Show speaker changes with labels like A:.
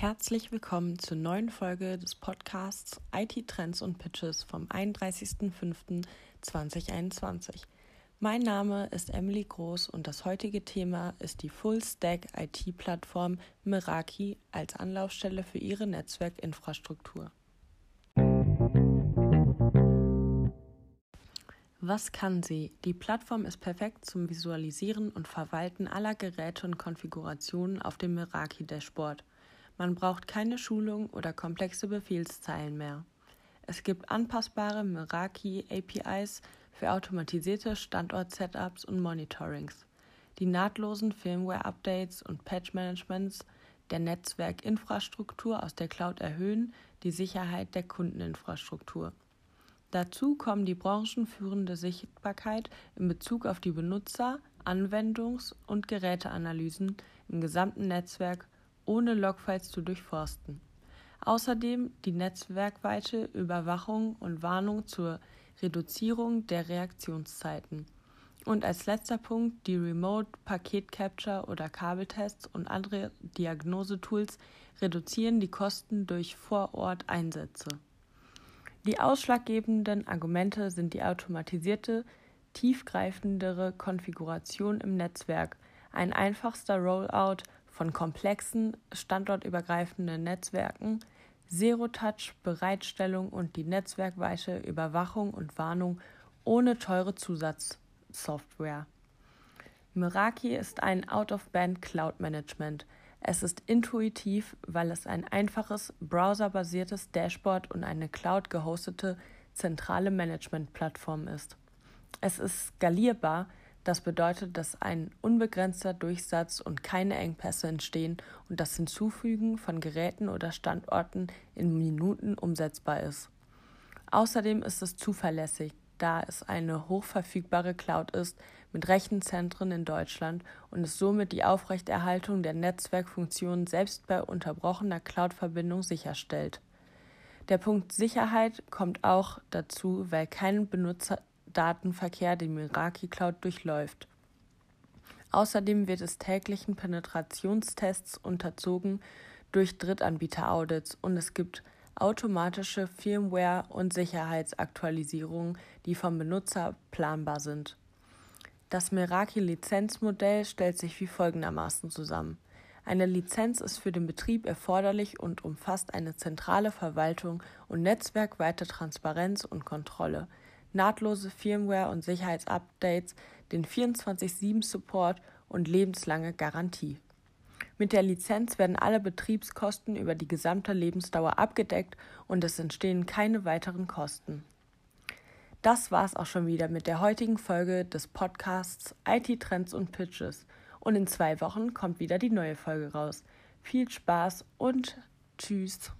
A: Herzlich willkommen zur neuen Folge des Podcasts IT Trends und Pitches vom 31.05.2021. Mein Name ist Emily Groß und das heutige Thema ist die Full-Stack IT-Plattform Meraki als Anlaufstelle für ihre Netzwerkinfrastruktur. Was kann sie? Die Plattform ist perfekt zum Visualisieren und Verwalten aller Geräte und Konfigurationen auf dem Meraki-Dashboard. Man braucht keine Schulung oder komplexe Befehlszeilen mehr. Es gibt anpassbare Meraki APIs für automatisierte Standort-Setups und Monitorings, die nahtlosen Firmware-Updates und Patch-Managements der Netzwerkinfrastruktur aus der Cloud erhöhen die Sicherheit der Kundeninfrastruktur. Dazu kommen die branchenführende Sichtbarkeit in Bezug auf die Benutzer-, Anwendungs- und Geräteanalysen im gesamten Netzwerk ohne Logfiles zu durchforsten. Außerdem die netzwerkweite Überwachung und Warnung zur Reduzierung der Reaktionszeiten. Und als letzter Punkt die Remote Paket Capture oder Kabeltests und andere Diagnosetools reduzieren die Kosten durch Vorort-Einsätze. Die ausschlaggebenden Argumente sind die automatisierte, tiefgreifendere Konfiguration im Netzwerk, ein einfachster Rollout von komplexen, standortübergreifenden Netzwerken, Zero-Touch-Bereitstellung und die netzwerkweite Überwachung und Warnung ohne teure Zusatzsoftware. Meraki ist ein Out-of-Band Cloud Management. Es ist intuitiv, weil es ein einfaches, browserbasiertes Dashboard und eine Cloud gehostete zentrale Management-Plattform ist. Es ist skalierbar, das bedeutet, dass ein unbegrenzter Durchsatz und keine Engpässe entstehen und das Hinzufügen von Geräten oder Standorten in Minuten umsetzbar ist. Außerdem ist es zuverlässig, da es eine hochverfügbare Cloud ist mit Rechenzentren in Deutschland und es somit die Aufrechterhaltung der Netzwerkfunktionen selbst bei unterbrochener Cloud-Verbindung sicherstellt. Der Punkt Sicherheit kommt auch dazu, weil kein Benutzer Datenverkehr die Meraki Cloud durchläuft. Außerdem wird es täglichen Penetrationstests unterzogen durch Drittanbieter-Audits und es gibt automatische Firmware- und Sicherheitsaktualisierungen, die vom Benutzer planbar sind. Das Meraki-Lizenzmodell stellt sich wie folgendermaßen zusammen. Eine Lizenz ist für den Betrieb erforderlich und umfasst eine zentrale Verwaltung und netzwerkweite Transparenz und Kontrolle nahtlose Firmware- und Sicherheitsupdates, den 24-7-Support und lebenslange Garantie. Mit der Lizenz werden alle Betriebskosten über die gesamte Lebensdauer abgedeckt und es entstehen keine weiteren Kosten. Das war's auch schon wieder mit der heutigen Folge des Podcasts IT Trends und Pitches. Und in zwei Wochen kommt wieder die neue Folge raus. Viel Spaß und tschüss.